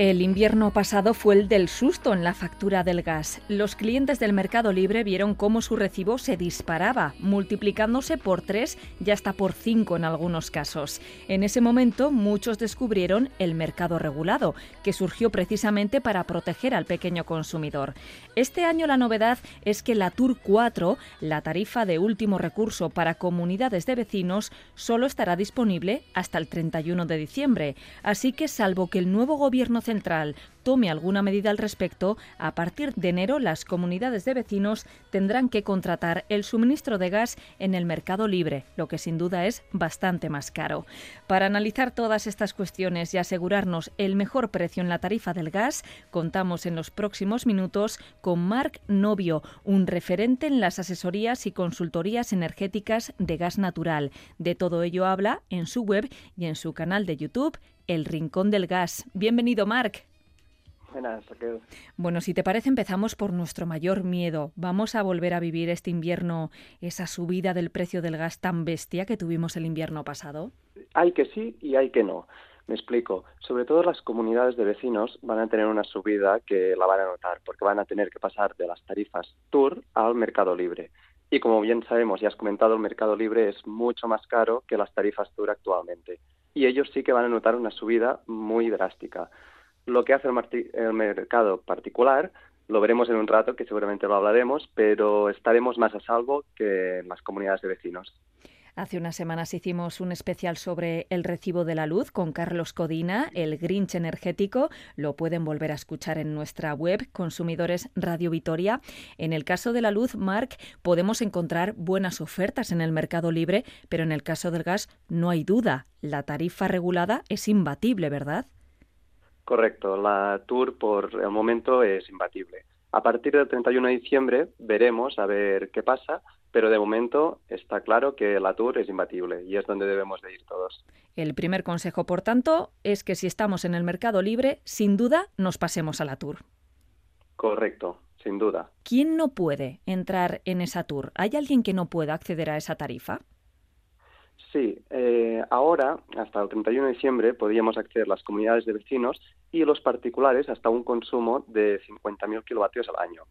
El invierno pasado fue el del susto en la factura del gas. Los clientes del Mercado Libre vieron cómo su recibo se disparaba, multiplicándose por tres y hasta por cinco en algunos casos. En ese momento muchos descubrieron el mercado regulado, que surgió precisamente para proteger al pequeño consumidor. Este año la novedad es que la Tour 4, la tarifa de último recurso para comunidades de vecinos, solo estará disponible hasta el 31 de diciembre. Así que salvo que el nuevo gobierno tome alguna medida al respecto, a partir de enero las comunidades de vecinos tendrán que contratar el suministro de gas en el mercado libre, lo que sin duda es bastante más caro. Para analizar todas estas cuestiones y asegurarnos el mejor precio en la tarifa del gas, contamos en los próximos minutos con Marc Novio, un referente en las asesorías y consultorías energéticas de gas natural. De todo ello habla en su web y en su canal de YouTube, El Rincón del Gas. Bienvenido, Marc. Buenas, Raquel. Bueno, si te parece, empezamos por nuestro mayor miedo. ¿Vamos a volver a vivir este invierno esa subida del precio del gas tan bestia que tuvimos el invierno pasado? Hay que sí y hay que no. Me explico. Sobre todo las comunidades de vecinos van a tener una subida que la van a notar porque van a tener que pasar de las tarifas Tour al mercado libre. Y como bien sabemos y has comentado, el mercado libre es mucho más caro que las tarifas Tour actualmente. Y ellos sí que van a notar una subida muy drástica. Lo que hace el, el mercado particular lo veremos en un rato, que seguramente lo hablaremos, pero estaremos más a salvo que en las comunidades de vecinos. Hace unas semanas hicimos un especial sobre el recibo de la luz con Carlos Codina, el Grinch energético. Lo pueden volver a escuchar en nuestra web, Consumidores Radio Vitoria. En el caso de la luz, Marc, podemos encontrar buenas ofertas en el mercado libre, pero en el caso del gas no hay duda. La tarifa regulada es imbatible, ¿verdad? Correcto, la Tour por el momento es imbatible. A partir del 31 de diciembre veremos a ver qué pasa, pero de momento está claro que la Tour es imbatible y es donde debemos de ir todos. El primer consejo, por tanto, es que si estamos en el mercado libre, sin duda nos pasemos a la Tour. Correcto, sin duda. ¿Quién no puede entrar en esa Tour? ¿Hay alguien que no pueda acceder a esa tarifa? Sí, eh, ahora, hasta el 31 de diciembre, podíamos acceder las comunidades de vecinos y los particulares hasta un consumo de 50.000 kilovatios al año.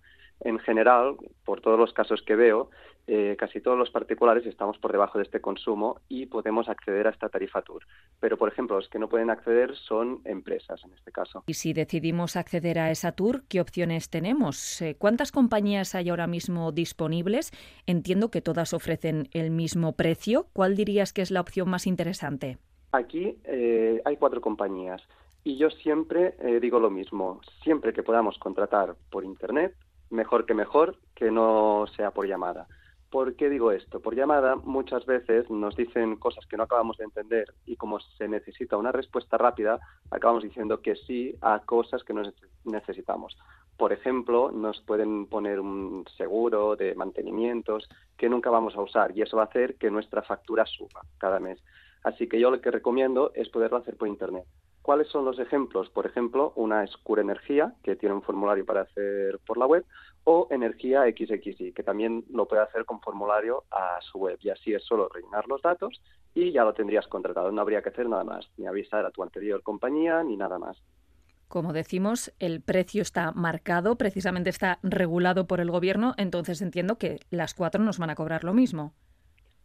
En general, por todos los casos que veo, eh, casi todos los particulares estamos por debajo de este consumo y podemos acceder a esta tarifa Tour. Pero, por ejemplo, los que no pueden acceder son empresas, en este caso. Y si decidimos acceder a esa Tour, ¿qué opciones tenemos? Eh, ¿Cuántas compañías hay ahora mismo disponibles? Entiendo que todas ofrecen el mismo precio. ¿Cuál dirías que es la opción más interesante? Aquí eh, hay cuatro compañías y yo siempre digo lo mismo. Siempre que podamos contratar por Internet, mejor que mejor que no sea por llamada. ¿Por qué digo esto? Por llamada muchas veces nos dicen cosas que no acabamos de entender y como se necesita una respuesta rápida, acabamos diciendo que sí a cosas que no necesitamos. Por ejemplo, nos pueden poner un seguro de mantenimientos que nunca vamos a usar y eso va a hacer que nuestra factura suba cada mes. Así que yo lo que recomiendo es poderlo hacer por Internet. ¿Cuáles son los ejemplos? Por ejemplo, una es Cura Energía, que tiene un formulario para hacer por la web, o Energía XXI, que también lo puede hacer con formulario a su web. Y así es solo rellenar los datos y ya lo tendrías contratado. No habría que hacer nada más, ni avisar a tu anterior compañía, ni nada más. Como decimos, el precio está marcado, precisamente está regulado por el gobierno, entonces entiendo que las cuatro nos van a cobrar lo mismo.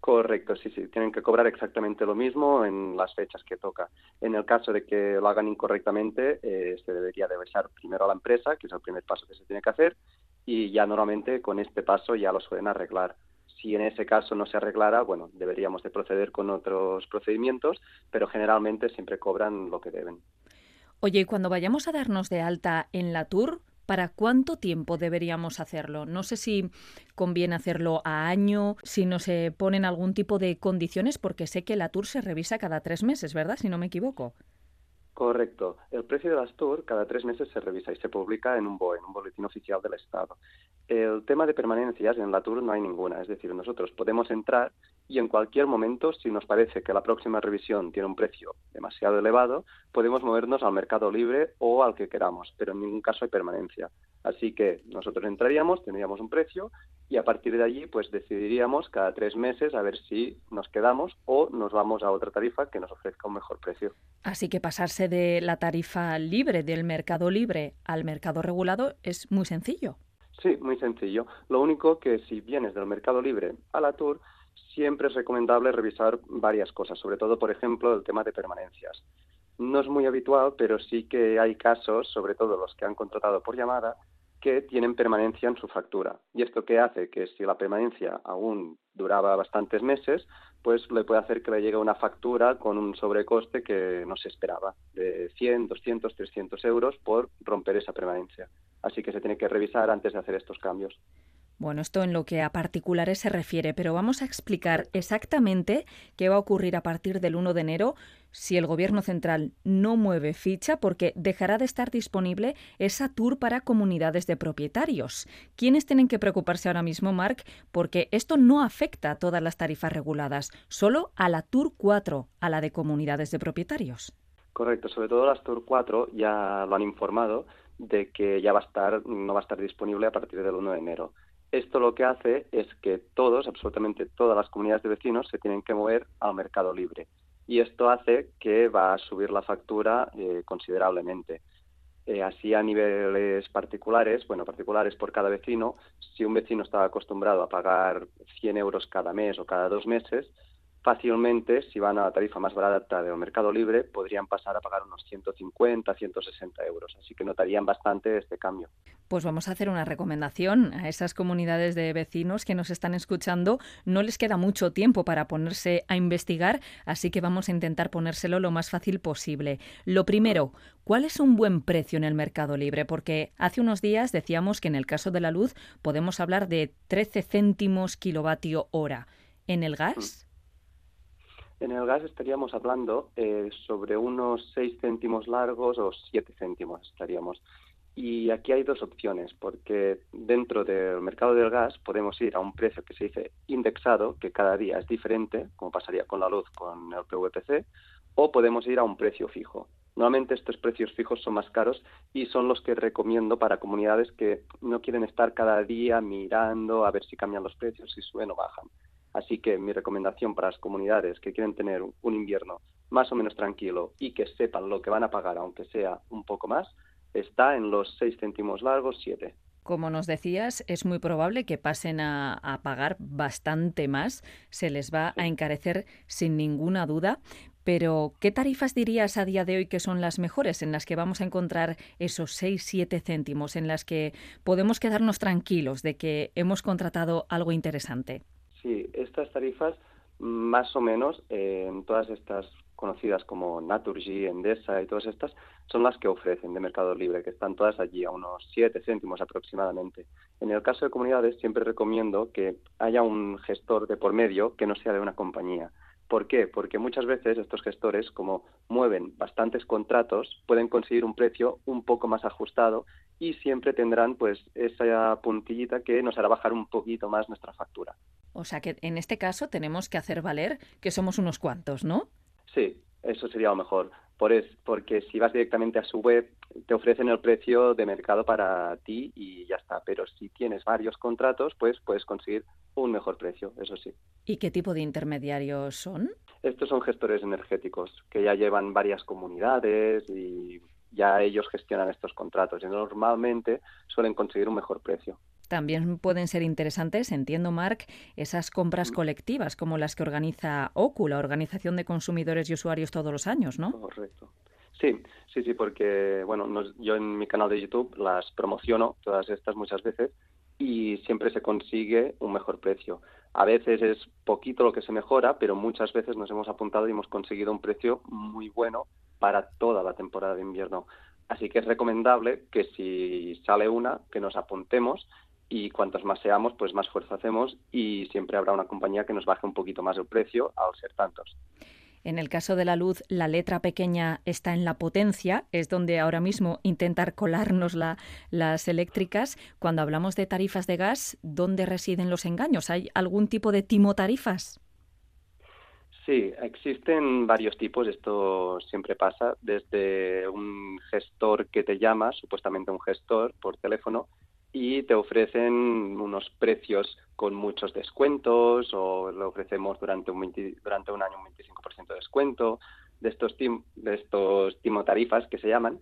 Correcto, sí, sí. Tienen que cobrar exactamente lo mismo en las fechas que toca. En el caso de que lo hagan incorrectamente, eh, se debería de avisar primero a la empresa, que es el primer paso que se tiene que hacer, y ya normalmente con este paso ya lo suelen arreglar. Si en ese caso no se arreglara, bueno, deberíamos de proceder con otros procedimientos, pero generalmente siempre cobran lo que deben. Oye, y cuando vayamos a darnos de alta en la tour, ¿Para cuánto tiempo deberíamos hacerlo? No sé si conviene hacerlo a año, si no se ponen algún tipo de condiciones, porque sé que la tour se revisa cada tres meses, ¿verdad? Si no me equivoco. Correcto. El precio de las tours cada tres meses se revisa y se publica en un BOE, en un boletín oficial del Estado. El tema de permanencias en la tour no hay ninguna, es decir, nosotros podemos entrar y en cualquier momento, si nos parece que la próxima revisión tiene un precio demasiado elevado, podemos movernos al mercado libre o al que queramos, pero en ningún caso hay permanencia. Así que nosotros entraríamos, tendríamos un precio y a partir de allí pues decidiríamos cada tres meses a ver si nos quedamos o nos vamos a otra tarifa que nos ofrezca un mejor precio. Así que pasarse de la tarifa libre del mercado libre al mercado regulado es muy sencillo. Sí, muy sencillo. Lo único que si vienes del mercado libre a la tour, siempre es recomendable revisar varias cosas, sobre todo, por ejemplo, el tema de permanencias. No es muy habitual, pero sí que hay casos, sobre todo los que han contratado por llamada, que tienen permanencia en su factura. ¿Y esto qué hace? Que si la permanencia aún duraba bastantes meses, pues le puede hacer que le llegue una factura con un sobrecoste que no se esperaba, de 100, 200, 300 euros por romper esa permanencia. Así que se tiene que revisar antes de hacer estos cambios. Bueno, esto en lo que a particulares se refiere, pero vamos a explicar exactamente qué va a ocurrir a partir del 1 de enero si el Gobierno central no mueve ficha porque dejará de estar disponible esa tour para comunidades de propietarios. ¿Quiénes tienen que preocuparse ahora mismo, Marc? Porque esto no afecta a todas las tarifas reguladas, solo a la Tour 4, a la de comunidades de propietarios. Correcto, sobre todo las Tour 4 ya lo han informado de que ya va a estar, no va a estar disponible a partir del 1 de enero. Esto lo que hace es que todos, absolutamente todas las comunidades de vecinos, se tienen que mover al mercado libre. Y esto hace que va a subir la factura eh, considerablemente. Eh, así a niveles particulares, bueno, particulares por cada vecino, si un vecino estaba acostumbrado a pagar 100 euros cada mes o cada dos meses, fácilmente, si van a la tarifa más barata del mercado libre, podrían pasar a pagar unos 150, 160 euros. Así que notarían bastante este cambio. Pues vamos a hacer una recomendación a esas comunidades de vecinos que nos están escuchando. No les queda mucho tiempo para ponerse a investigar, así que vamos a intentar ponérselo lo más fácil posible. Lo primero, ¿cuál es un buen precio en el mercado libre? Porque hace unos días decíamos que en el caso de la luz podemos hablar de 13 céntimos kilovatio hora. ¿En el gas? En el gas estaríamos hablando eh, sobre unos 6 céntimos largos o 7 céntimos estaríamos. Y aquí hay dos opciones, porque dentro del mercado del gas podemos ir a un precio que se dice indexado, que cada día es diferente, como pasaría con la luz con el PVPC, o podemos ir a un precio fijo. Normalmente estos precios fijos son más caros y son los que recomiendo para comunidades que no quieren estar cada día mirando a ver si cambian los precios, si suben o bajan. Así que mi recomendación para las comunidades que quieren tener un invierno más o menos tranquilo y que sepan lo que van a pagar, aunque sea un poco más, está en los 6 céntimos largos, 7. Como nos decías, es muy probable que pasen a, a, pagar bastante más, se les va a encarecer sin ninguna duda. Pero, ¿qué tarifas dirías a día de hoy que son las mejores, en las que vamos a encontrar esos 6-7 céntimos, en las que podemos quedarnos tranquilos de que hemos contratado algo interesante? Sí, estas tarifas más o menos en todas estas conocidas como Naturgy, Endesa y todas estas son las que ofrecen de mercado libre, que están todas allí a unos 7 céntimos aproximadamente. En el caso de comunidades siempre recomiendo que haya un gestor de por medio que no sea de una compañía. ¿Por qué? Porque muchas veces estos gestores, como mueven bastantes contratos, pueden conseguir un precio un poco más ajustado y siempre tendrán pues esa puntillita que nos hará bajar un poquito más nuestra factura. O sea que en este caso tenemos que hacer valer que somos unos cuantos, ¿no? Sí, eso sería lo mejor. Por es, porque si vas directamente a su web, te ofrecen el precio de mercado para ti y ya está. Pero si tienes varios contratos, pues puedes conseguir un mejor precio, eso sí. ¿Y qué tipo de intermediarios son? Estos son gestores energéticos que ya llevan varias comunidades y ya ellos gestionan estos contratos y normalmente suelen conseguir un mejor precio. También pueden ser interesantes, entiendo, Marc, esas compras mm. colectivas como las que organiza OCU, la Organización de Consumidores y Usuarios, todos los años, ¿no? Correcto. Sí, sí, sí, porque bueno, yo en mi canal de YouTube las promociono todas estas muchas veces y siempre se consigue un mejor precio. A veces es poquito lo que se mejora, pero muchas veces nos hemos apuntado y hemos conseguido un precio muy bueno para toda la temporada de invierno. Así que es recomendable que si sale una, que nos apuntemos y cuantos más seamos, pues más fuerza hacemos y siempre habrá una compañía que nos baje un poquito más el precio al ser tantos. En el caso de la luz, la letra pequeña está en la potencia, es donde ahora mismo intentar colarnos las eléctricas. Cuando hablamos de tarifas de gas, ¿dónde residen los engaños? ¿Hay algún tipo de timo tarifas? Sí, existen varios tipos, esto siempre pasa, desde un gestor que te llama, supuestamente un gestor por teléfono, y te ofrecen unos precios con muchos descuentos o lo ofrecemos durante un, durante un año un 25% de descuento, de estos, de estos timotarifas que se llaman,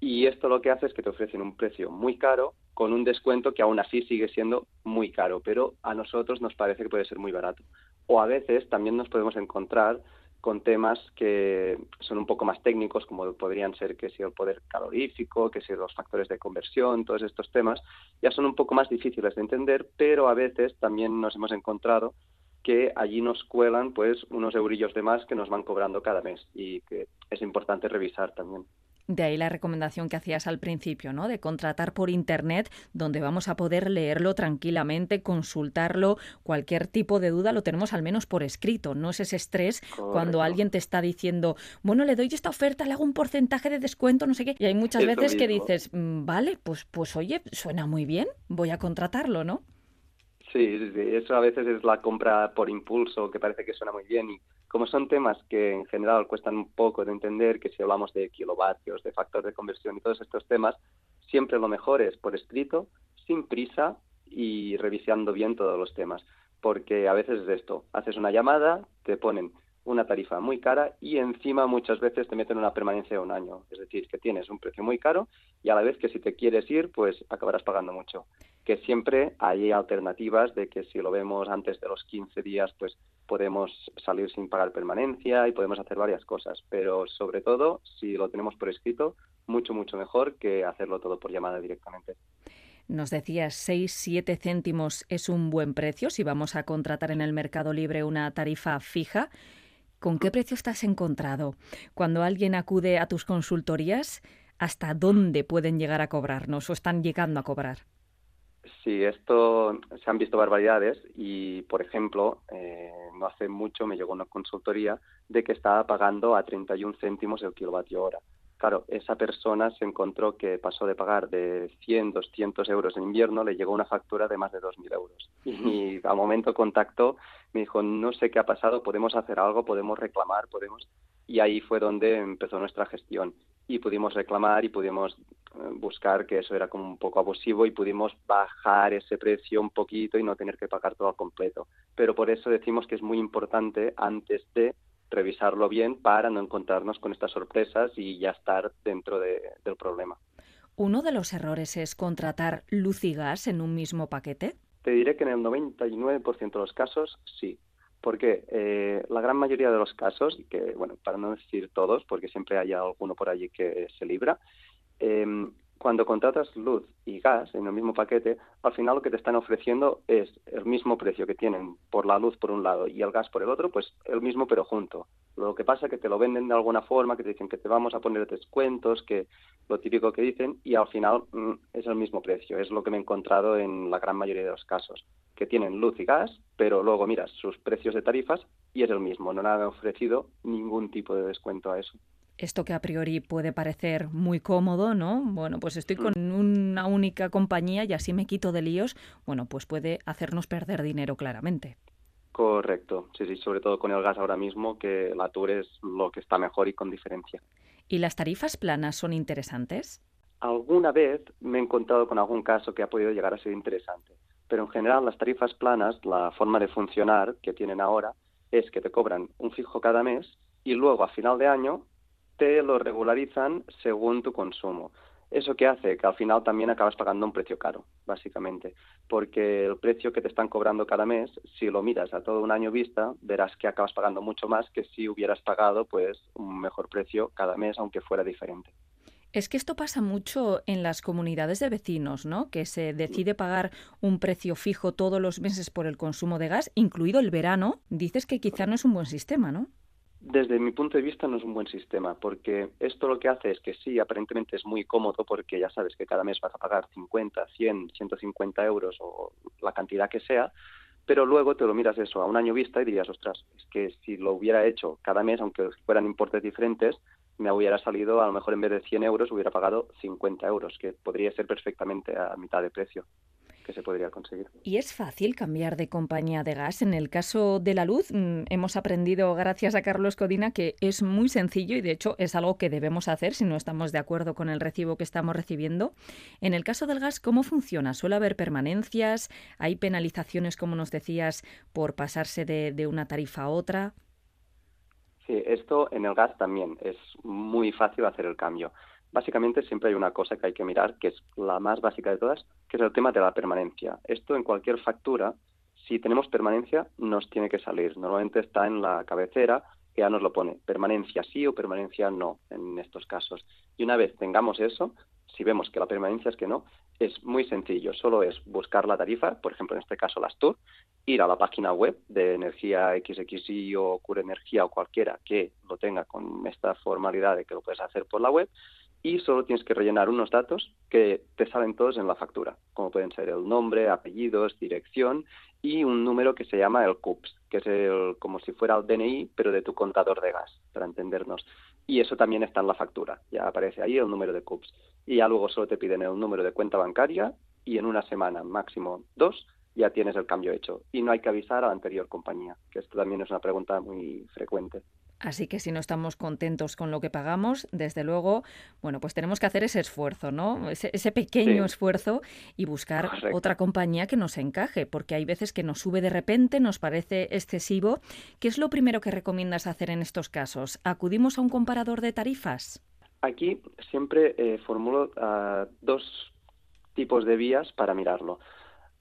y esto lo que hace es que te ofrecen un precio muy caro con un descuento que aún así sigue siendo muy caro, pero a nosotros nos parece que puede ser muy barato. O a veces también nos podemos encontrar con temas que son un poco más técnicos, como podrían ser que si el poder calorífico, que si los factores de conversión, todos estos temas, ya son un poco más difíciles de entender, pero a veces también nos hemos encontrado que allí nos cuelan pues unos eurillos de más que nos van cobrando cada mes y que es importante revisar también. De ahí la recomendación que hacías al principio, ¿no? De contratar por Internet, donde vamos a poder leerlo tranquilamente, consultarlo. Cualquier tipo de duda lo tenemos al menos por escrito. No es ese estrés cuando alguien te está diciendo, bueno, le doy esta oferta, le hago un porcentaje de descuento, no sé qué. Y hay muchas veces que dices, mm, vale, pues, pues oye, suena muy bien, voy a contratarlo, ¿no? Sí, sí, eso a veces es la compra por impulso, que parece que suena muy bien. Y como son temas que en general cuestan un poco de entender, que si hablamos de kilovatios, de factor de conversión y todos estos temas, siempre lo mejor es por escrito, sin prisa y revisando bien todos los temas. Porque a veces es esto, haces una llamada, te ponen una tarifa muy cara y encima muchas veces te meten una permanencia de un año. Es decir, que tienes un precio muy caro y a la vez que si te quieres ir, pues acabarás pagando mucho. Que siempre hay alternativas de que si lo vemos antes de los 15 días, pues podemos salir sin pagar permanencia y podemos hacer varias cosas. Pero sobre todo, si lo tenemos por escrito, mucho, mucho mejor que hacerlo todo por llamada directamente. Nos decías 6-7 céntimos es un buen precio si vamos a contratar en el Mercado Libre una tarifa fija. ¿Con qué precio estás encontrado? Cuando alguien acude a tus consultorías, ¿hasta dónde pueden llegar a cobrarnos o están llegando a cobrar? Sí, esto se han visto barbaridades y, por ejemplo, eh, no hace mucho me llegó una consultoría de que estaba pagando a 31 céntimos el kilovatio hora. Claro, esa persona se encontró que pasó de pagar de 100, 200 euros en invierno, le llegó una factura de más de 2.000 euros. Y al momento contactó, me dijo, no sé qué ha pasado, podemos hacer algo, podemos reclamar, podemos... Y ahí fue donde empezó nuestra gestión. Y pudimos reclamar y pudimos eh, buscar que eso era como un poco abusivo y pudimos bajar ese precio un poquito y no tener que pagar todo al completo. Pero por eso decimos que es muy importante antes de revisarlo bien para no encontrarnos con estas sorpresas y ya estar dentro del problema. ¿Uno de los errores es contratar luz y gas en un mismo paquete? Te diré que en el 99% de los casos sí, porque eh, la gran mayoría de los casos, que bueno, para no decir todos, porque siempre hay alguno por allí que se libra, eh, cuando contratas luz y gas en el mismo paquete, al final lo que te están ofreciendo es el mismo precio que tienen por la luz por un lado y el gas por el otro, pues el mismo pero junto. Lo que pasa es que te lo venden de alguna forma, que te dicen que te vamos a poner descuentos, que lo típico que dicen, y al final mm, es el mismo precio. Es lo que me he encontrado en la gran mayoría de los casos, que tienen luz y gas, pero luego miras sus precios de tarifas y es el mismo. No han ofrecido ningún tipo de descuento a eso esto que a priori puede parecer muy cómodo, ¿no? Bueno, pues estoy con una única compañía y así me quito de líos, bueno, pues puede hacernos perder dinero claramente. Correcto, sí, sí, sobre todo con el gas ahora mismo, que la Tour es lo que está mejor y con diferencia. ¿Y las tarifas planas son interesantes? Alguna vez me he encontrado con algún caso que ha podido llegar a ser interesante, pero en general las tarifas planas, la forma de funcionar que tienen ahora es que te cobran un fijo cada mes y luego a final de año te lo regularizan según tu consumo. Eso que hace que al final también acabas pagando un precio caro, básicamente, porque el precio que te están cobrando cada mes, si lo miras a todo un año vista, verás que acabas pagando mucho más que si hubieras pagado pues un mejor precio cada mes, aunque fuera diferente. Es que esto pasa mucho en las comunidades de vecinos, ¿no? Que se decide pagar un precio fijo todos los meses por el consumo de gas, incluido el verano. Dices que quizá no es un buen sistema, ¿no? Desde mi punto de vista no es un buen sistema, porque esto lo que hace es que sí, aparentemente es muy cómodo, porque ya sabes que cada mes vas a pagar 50, 100, 150 euros o la cantidad que sea, pero luego te lo miras eso a un año vista y dirías, ostras, es que si lo hubiera hecho cada mes, aunque fueran importes diferentes, me hubiera salido, a lo mejor en vez de 100 euros, hubiera pagado 50 euros, que podría ser perfectamente a mitad de precio que se podría conseguir. ¿Y es fácil cambiar de compañía de gas? En el caso de la luz, mm, hemos aprendido, gracias a Carlos Codina, que es muy sencillo y de hecho es algo que debemos hacer si no estamos de acuerdo con el recibo que estamos recibiendo. En el caso del gas, ¿cómo funciona? ¿Suele haber permanencias? ¿Hay penalizaciones, como nos decías, por pasarse de, de una tarifa a otra? Sí, esto en el gas también es muy fácil hacer el cambio. Básicamente siempre hay una cosa que hay que mirar, que es la más básica de todas, que es el tema de la permanencia. Esto en cualquier factura, si tenemos permanencia, nos tiene que salir. Normalmente está en la cabecera, que ya nos lo pone, permanencia sí o permanencia no en estos casos. Y una vez tengamos eso, si vemos que la permanencia es que no, es muy sencillo, solo es buscar la tarifa, por ejemplo en este caso las TUR, ir a la página web de Energía XXI o Cure Energía o cualquiera que lo tenga con esta formalidad de que lo puedes hacer por la web y solo tienes que rellenar unos datos que te salen todos en la factura, como pueden ser el nombre, apellidos, dirección y un número que se llama el CUPS, que es el, como si fuera el DNI, pero de tu contador de gas, para entendernos. Y eso también está en la factura, ya aparece ahí el número de CUPS. Y ya luego solo te piden el número de cuenta bancaria y en una semana, máximo dos, ya tienes el cambio hecho. Y no hay que avisar a la anterior compañía, que esto también es una pregunta muy frecuente. Así que si no estamos contentos con lo que pagamos, desde luego, bueno, pues tenemos que hacer ese esfuerzo, ¿no? Ese, pequeño esfuerzo y buscar otra compañía que nos encaje, porque hay veces que nos sube de repente, nos parece excesivo. ¿Qué es lo primero que recomiendas hacer en estos casos? ¿Acudimos a un comparador de tarifas? Aquí siempre eh, formulo ah, dos tipos de vías para mirarlo.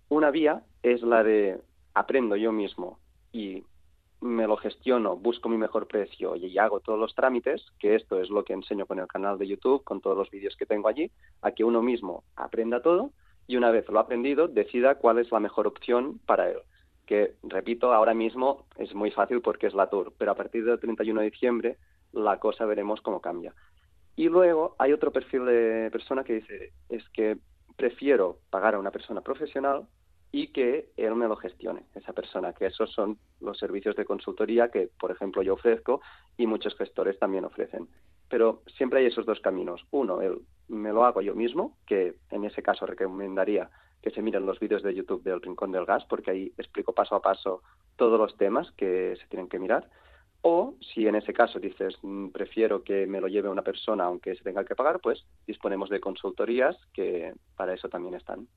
Una vía es la de aprendo yo mismo y me lo gestiono, busco mi mejor precio y hago todos los trámites, que esto es lo que enseño con el canal de YouTube, con todos los vídeos que tengo allí, a que uno mismo aprenda todo y una vez lo ha aprendido, decida cuál es la mejor opción para él. Que, repito, ahora mismo es muy fácil porque es la Tour, pero a partir del 31 de diciembre la cosa veremos cómo cambia. Y luego hay otro perfil de persona que dice, es que prefiero pagar a una persona profesional y que él me lo gestione, esa persona, que esos son los servicios de consultoría que, por ejemplo, yo ofrezco y muchos gestores también ofrecen. Pero siempre hay esos dos caminos. Uno, el me lo hago yo mismo, que en ese caso recomendaría que se miren los vídeos de YouTube del Rincón del Gas, porque ahí explico paso a paso todos los temas que se tienen que mirar. O si en ese caso dices, mm, prefiero que me lo lleve una persona aunque se tenga que pagar, pues disponemos de consultorías que para eso también están.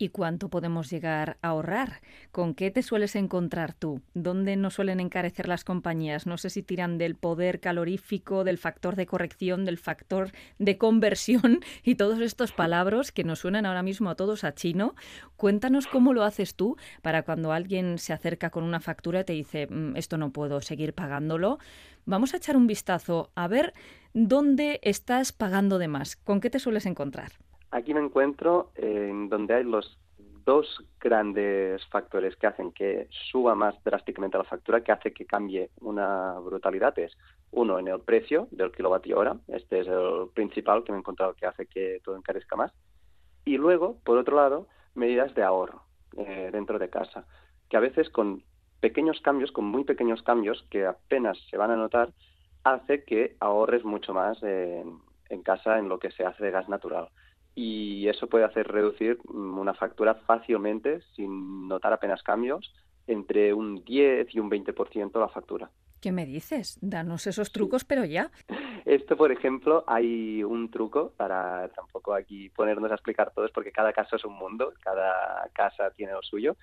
¿Y cuánto podemos llegar a ahorrar? ¿Con qué te sueles encontrar tú? ¿Dónde no suelen encarecer las compañías? No sé si tiran del poder calorífico, del factor de corrección, del factor de conversión y todos estos palabras que nos suenan ahora mismo a todos a chino. Cuéntanos cómo lo haces tú para cuando alguien se acerca con una factura y te dice mm, esto no puedo seguir pagándolo. Vamos a echar un vistazo a ver dónde estás pagando de más. ¿Con qué te sueles encontrar? Aquí me encuentro en donde hay los dos grandes factores que hacen que suba más drásticamente la factura, que hace que cambie una brutalidad, es uno en el precio del kilovatio hora, este es el principal que me he encontrado que hace que todo encarezca más, y luego, por otro lado, medidas de ahorro eh, dentro de casa, que a veces con pequeños cambios, con muy pequeños cambios que apenas se van a notar, hace que ahorres mucho más en casa en lo que se hace de gas natural y eso puede hacer reducir mm, una factura fácilmente, sin notar apenas cambios, entre un 10 y un 20% la factura. ¿Qué me dices? Danos esos trucos, pero ya. Esto, por ejemplo, hay un truco para tampoco aquí ponernos a explicar todos, porque cada caso es un mundo, cada casa tiene lo suyo.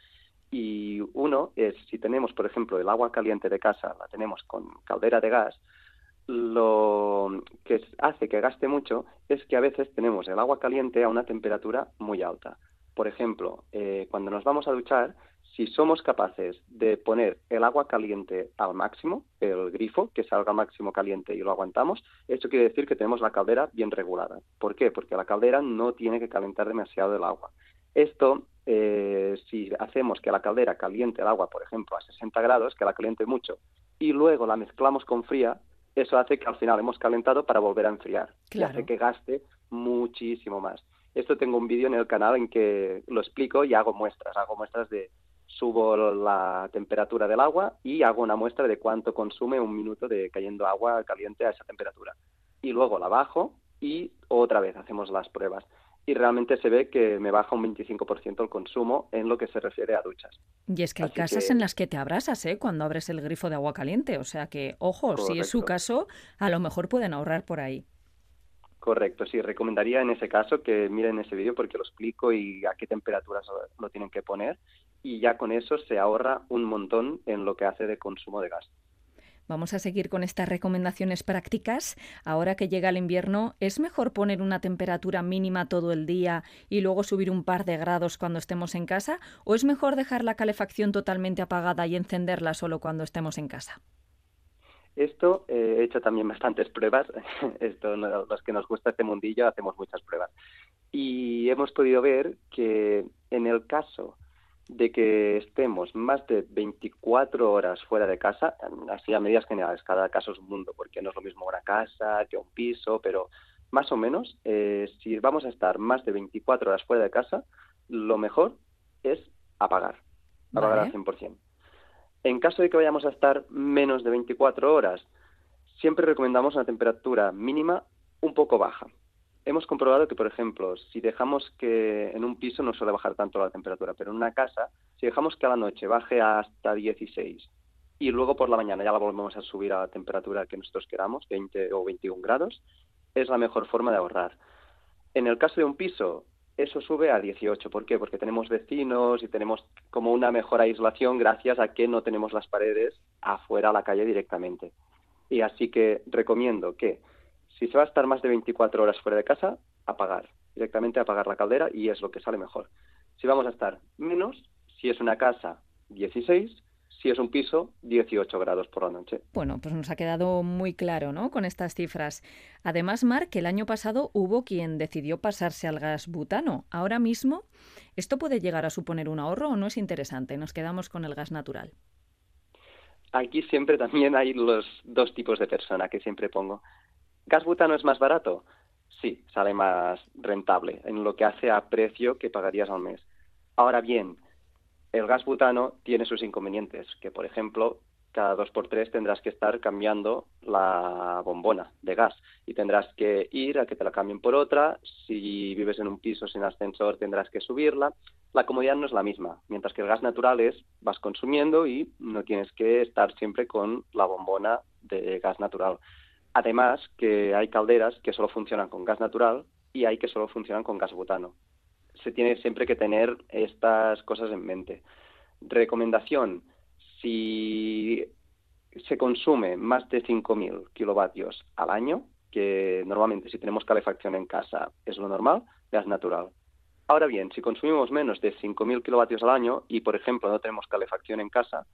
Y uno es, si tenemos, por ejemplo, el agua caliente de casa, la tenemos con caldera de gas, lo que hace que gaste mucho es que a veces tenemos el agua caliente a una temperatura muy alta. Por ejemplo, eh, cuando nos vamos a duchar, si somos capaces de poner el agua caliente al máximo, el grifo, que salga al máximo caliente y lo aguantamos, eso quiere decir que tenemos la caldera bien regulada. ¿Por qué? Porque la caldera no tiene que calentar demasiado el agua. Esto, eh, si hacemos que la caldera caliente el agua, por ejemplo, a 60 grados, que la caliente mucho, y luego la mezclamos con fría, eso hace que al final hemos calentado para volver a enfriar y hace que gaste muchísimo más. Esto tengo un vídeo en el canal en que lo explico y hago muestras, hago muestras de subo la temperatura del agua y hago una muestra de cuánto consume un minuto de cayendo agua caliente a esa temperatura. Y luego la bajo y otra vez hacemos las pruebas. Y realmente se ve que me baja un 25% el consumo en lo que se refiere a duchas. Y es que hay casas en las que te abrasas ¿eh? cuando abres el grifo de agua caliente. O sea que, ojo, si es su caso, a lo mejor pueden ahorrar por ahí. Correcto, sí, recomendaría en ese caso que miren ese vídeo porque lo explico y a qué temperaturas lo tienen que poner y ya con eso se ahorra un montón en lo que hace de consumo de gas. Vamos a seguir con estas recomendaciones prácticas. Ahora que llega el invierno, ¿es mejor poner una temperatura mínima todo el día y luego subir un par de grados cuando estemos en casa? ¿O es mejor dejar la calefacción totalmente apagada y encenderla solo cuando estemos en casa? Esto eh, he hecho también bastantes pruebas. Esto, los que nos gusta este mundillo, hacemos muchas pruebas. Y hemos podido ver que en el caso de que estemos más de 24 horas fuera de casa, así a medidas generales, cada caso es un mundo, porque no es lo mismo una casa que un piso, pero más o menos, eh, si vamos a estar más de 24 horas fuera de casa, lo mejor es apagar, apagar al 100%. En caso de que vayamos a estar menos de 24 horas, siempre recomendamos una temperatura mínima un poco baja. Hemos comprobado que, por ejemplo, si dejamos que en un piso no suele bajar tanto la temperatura, pero en una casa, si dejamos que a la noche baje hasta 16 y luego por la mañana ya la volvemos a subir a la temperatura que nosotros queramos, 20 o 21 grados, es la mejor forma de ahorrar. En el caso de un piso, eso sube a 18. ¿Por qué? Porque tenemos vecinos y tenemos como una mejor aislación gracias a que no tenemos las paredes afuera a la calle directamente. Y así que recomiendo que si se va a estar más de 24 horas fuera de casa, apagar, directamente apagar la caldera y es lo que sale mejor. Si vamos a estar menos, si es una casa, 16, si es un piso, 18 grados por la noche. Bueno, pues nos ha quedado muy claro, ¿no? Con estas cifras. Además, Marc, el año pasado hubo quien decidió pasarse al gas butano. Ahora mismo, ¿esto puede llegar a suponer un ahorro o no es interesante? Nos quedamos con el gas natural. Aquí siempre también hay los dos tipos de persona que siempre pongo. ¿Gas butano es más barato? Sí, sale más rentable en lo que hace a precio que pagarías al mes. Ahora bien, el gas butano tiene sus inconvenientes, que por ejemplo, cada dos por tres tendrás que estar cambiando la bombona de gas y tendrás que ir a que te la cambien por otra. Si vives en un piso sin ascensor tendrás que subirla. La comodidad no es la misma, mientras que el gas natural es vas consumiendo y no tienes que estar siempre con la bombona de gas natural. Además que hay calderas que solo funcionan con gas natural y hay que solo funcionan con gas butano se tiene siempre que tener estas cosas en mente. Recomendación, si se consume más de 5.000 kilovatios al año, que normalmente si tenemos calefacción en casa es lo normal, gas natural. Ahora bien, si consumimos menos de 5.000 kilovatios al año y, por ejemplo, no tenemos calefacción en casa,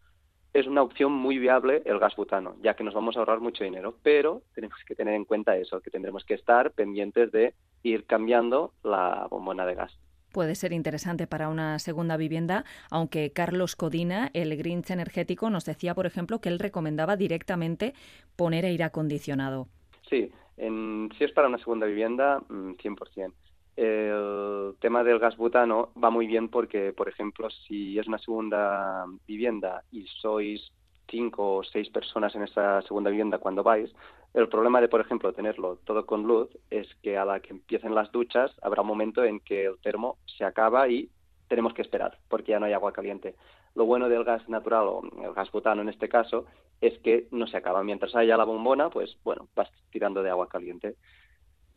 es una opción muy viable el gas butano, ya que nos vamos a ahorrar mucho dinero, pero tenemos que tener en cuenta eso, que tendremos que estar pendientes de ir cambiando la bombona de gas puede ser interesante para una segunda vivienda, aunque Carlos Codina, el Grinch energético, nos decía, por ejemplo, que él recomendaba directamente poner aire acondicionado. Sí, si es para una segunda vivienda, 100%. El tema del gas butano va muy bien porque, por ejemplo, si es una segunda vivienda y sois cinco o seis personas en esa segunda vivienda cuando vais, el problema de, por ejemplo, tenerlo todo con luz es que a la que empiecen las duchas habrá un momento en que el termo se acaba y tenemos que esperar porque ya no hay agua caliente. Lo bueno del gas natural o el gas butano en este caso es que no se acaba. Mientras haya la bombona, pues bueno, vas tirando de agua caliente.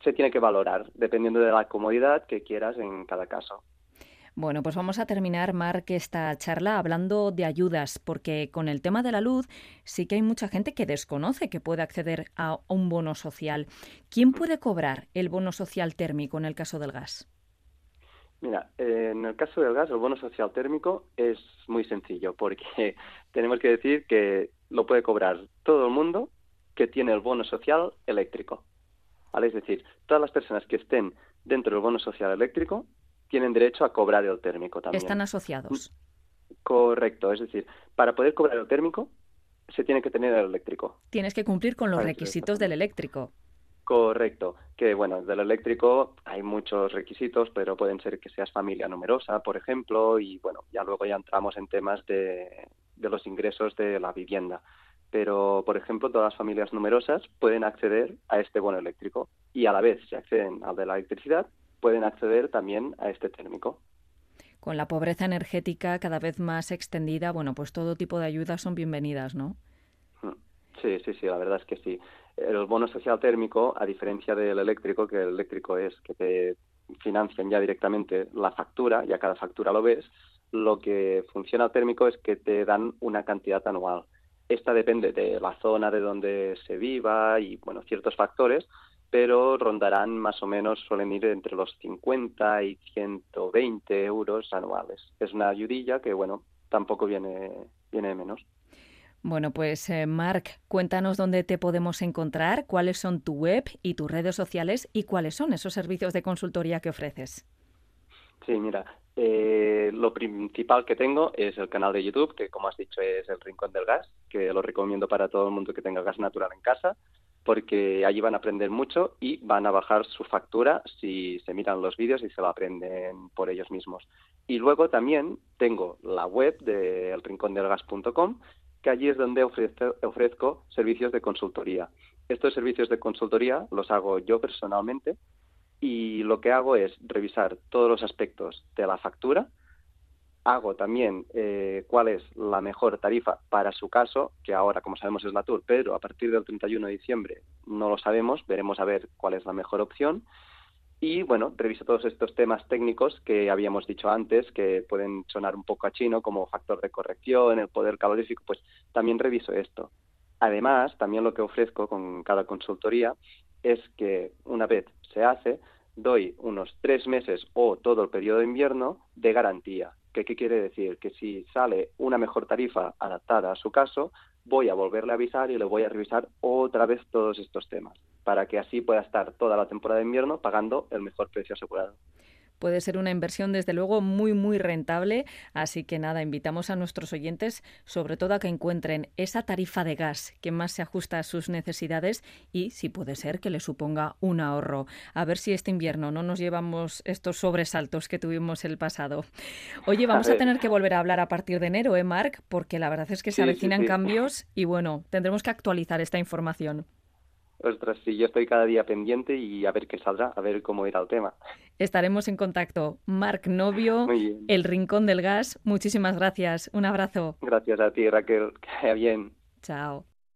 Se tiene que valorar dependiendo de la comodidad que quieras en cada caso. Bueno, pues vamos a terminar, Marc, esta charla hablando de ayudas, porque con el tema de la luz sí que hay mucha gente que desconoce que puede acceder a un bono social. ¿Quién puede cobrar el bono social térmico en el caso del gas? Mira, en el caso del gas, el bono social térmico es muy sencillo, porque tenemos que decir que lo puede cobrar todo el mundo que tiene el bono social eléctrico. ¿Vale? Es decir, todas las personas que estén dentro del bono social eléctrico tienen derecho a cobrar el térmico también. Están asociados. Correcto, es decir, para poder cobrar el térmico se tiene que tener el eléctrico. Tienes que cumplir con los requisitos del eléctrico. Correcto, que bueno, del eléctrico hay muchos requisitos, pero pueden ser que seas familia numerosa, por ejemplo, y bueno, ya luego ya entramos en temas de, de los ingresos de la vivienda. Pero, por ejemplo, todas las familias numerosas pueden acceder a este bono eléctrico y a la vez, si acceden al de la electricidad, pueden acceder también a este térmico. Con la pobreza energética cada vez más extendida, bueno, pues todo tipo de ayudas son bienvenidas, ¿no? Mm. Sí, sí, sí, la verdad es que sí. El bono social térmico, a diferencia del eléctrico, que el eléctrico es que te financian ya directamente la factura, ya cada factura lo ves, lo que funciona térmico es que te dan una cantidad anual. Esta depende de la zona de donde se viva y, bueno, ciertos factores, pero rondarán más o menos, suelen ir entre los 50 y 120 euros anuales. Es una ayudilla que, bueno, tampoco viene, viene menos. Bueno, pues eh, Marc, cuéntanos dónde te podemos encontrar, cuáles son tu web y tus redes sociales y cuáles son esos servicios de consultoría que ofreces. Sí, mira, eh, lo principal que tengo es el canal de YouTube, que como has dicho es el Rincón del Gas, que lo recomiendo para todo el mundo que tenga gas natural en casa, porque allí van a aprender mucho y van a bajar su factura si se miran los vídeos y se lo aprenden por ellos mismos. Y luego también tengo la web de elrincondelgas.com, que allí es donde ofrezco, ofrezco servicios de consultoría. Estos servicios de consultoría los hago yo personalmente y lo que hago es revisar todos los aspectos de la factura, hago también eh, cuál es la mejor tarifa para su caso, que ahora, como sabemos, es la Tour, pero a partir del 31 de diciembre no lo sabemos, veremos a ver cuál es la mejor opción. Y bueno, reviso todos estos temas técnicos que habíamos dicho antes, que pueden sonar un poco a chino, como factor de corrección, el poder calorífico, pues también reviso esto. Además, también lo que ofrezco con cada consultoría es que una vez se hace, doy unos tres meses o todo el periodo de invierno de garantía. ¿Qué, ¿Qué quiere decir? Que si sale una mejor tarifa adaptada a su caso, voy a volverle a avisar y le voy a revisar otra vez todos estos temas para que así pueda estar toda la temporada de invierno pagando el mejor precio asegurado puede ser una inversión desde luego muy muy rentable, así que nada, invitamos a nuestros oyentes sobre todo a que encuentren esa tarifa de gas que más se ajusta a sus necesidades y si puede ser que le suponga un ahorro. A ver si este invierno no nos llevamos estos sobresaltos que tuvimos el pasado. Oye, vamos a, tener que volver a hablar a partir de enero, ¿eh, Marc? Porque la verdad es que se avecinan cambios y bueno, tendremos que actualizar esta información. Ostras, sí, yo estoy cada día pendiente y a ver qué saldrá, a ver cómo irá el tema. Estaremos en contacto. Marc Novio, El Rincón del Gas, muchísimas gracias. Un abrazo. Gracias a ti, Raquel. Que bien. Chao.